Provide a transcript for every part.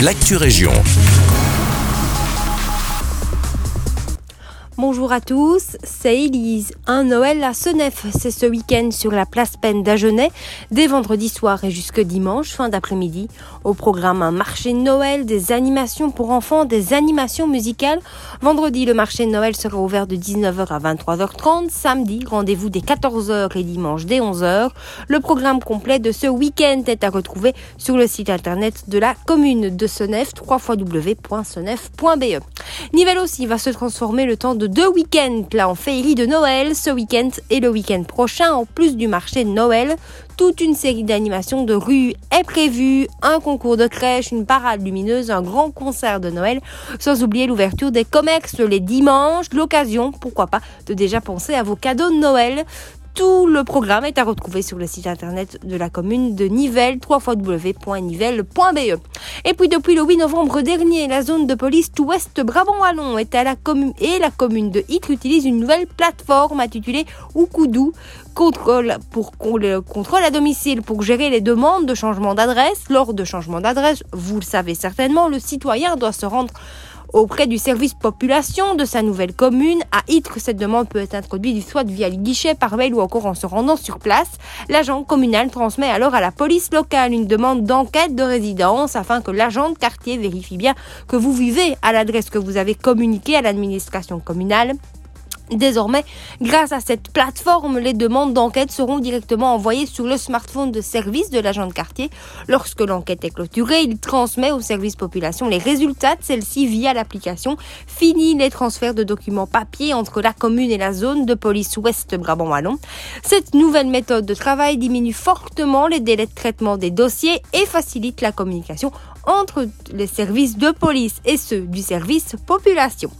l'actu région. Bonjour à tous, c'est Elise. Un Noël à Senef, c'est ce week-end sur la place Peine d'Agenais, dès vendredi soir et jusque dimanche, fin d'après-midi. Au programme un marché Noël, des animations pour enfants, des animations musicales. Vendredi, le marché Noël sera ouvert de 19h à 23h30. Samedi, rendez-vous dès 14h et dimanche dès 11h. Le programme complet de ce week-end est à retrouver sur le site internet de la commune de Senef, www.senef.be. Nivelle aussi va se transformer le temps de deux week-ends là en féerie de Noël, ce week-end et le week-end prochain, en plus du marché de Noël. Toute une série d'animations de rue est prévue, un concours de crèche, une parade lumineuse, un grand concert de Noël, sans oublier l'ouverture des commerces les dimanches, l'occasion, pourquoi pas, de déjà penser à vos cadeaux de Noël. Tout le programme est à retrouver sur le site internet de la commune de Nivelles, www.nivelles.be. Et puis depuis le 8 novembre dernier, la zone de police tout ouest Brabant-Wallon est à la commune et la commune de Ytre utilise une nouvelle plateforme intitulée Oukoudou, contrôle pour le contrôle à domicile pour gérer les demandes de changement d'adresse. Lors de changement d'adresse, vous le savez certainement, le citoyen doit se rendre auprès du service population de sa nouvelle commune. À Ytre, cette demande peut être introduite soit via le guichet, par mail ou encore en se rendant sur place. L'agent communal transmet alors à la police locale une demande d'enquête de résidence afin que l'agent de quartier vérifie bien que vous vivez à l'adresse que vous avez communiquée à l'administration communale. Désormais, grâce à cette plateforme, les demandes d'enquête seront directement envoyées sur le smartphone de service de l'agent de quartier. Lorsque l'enquête est clôturée, il transmet au service population les résultats de celle-ci via l'application. Fini les transferts de documents papier entre la commune et la zone de police ouest Brabant-Wallon. Cette nouvelle méthode de travail diminue fortement les délais de traitement des dossiers et facilite la communication entre les services de police et ceux du service population.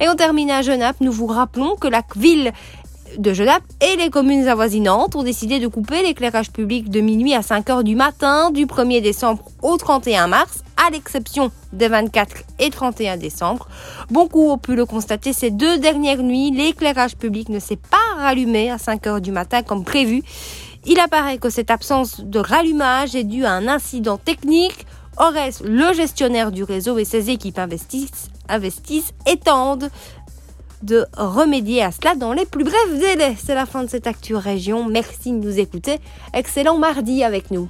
Et on termine à Genappe, nous vous rappelons que la ville de Genappe et les communes avoisinantes ont décidé de couper l'éclairage public de minuit à 5 heures du matin du 1er décembre au 31 mars, à l'exception des 24 et 31 décembre. Beaucoup ont pu le constater ces deux dernières nuits, l'éclairage public ne s'est pas rallumé à 5 heures du matin comme prévu. Il apparaît que cette absence de rallumage est due à un incident technique Ores, le gestionnaire du réseau et ses équipes investissent, investissent et tendent de remédier à cela dans les plus brefs délais. C'est la fin de cette Actu Région. Merci de nous écouter. Excellent mardi avec nous.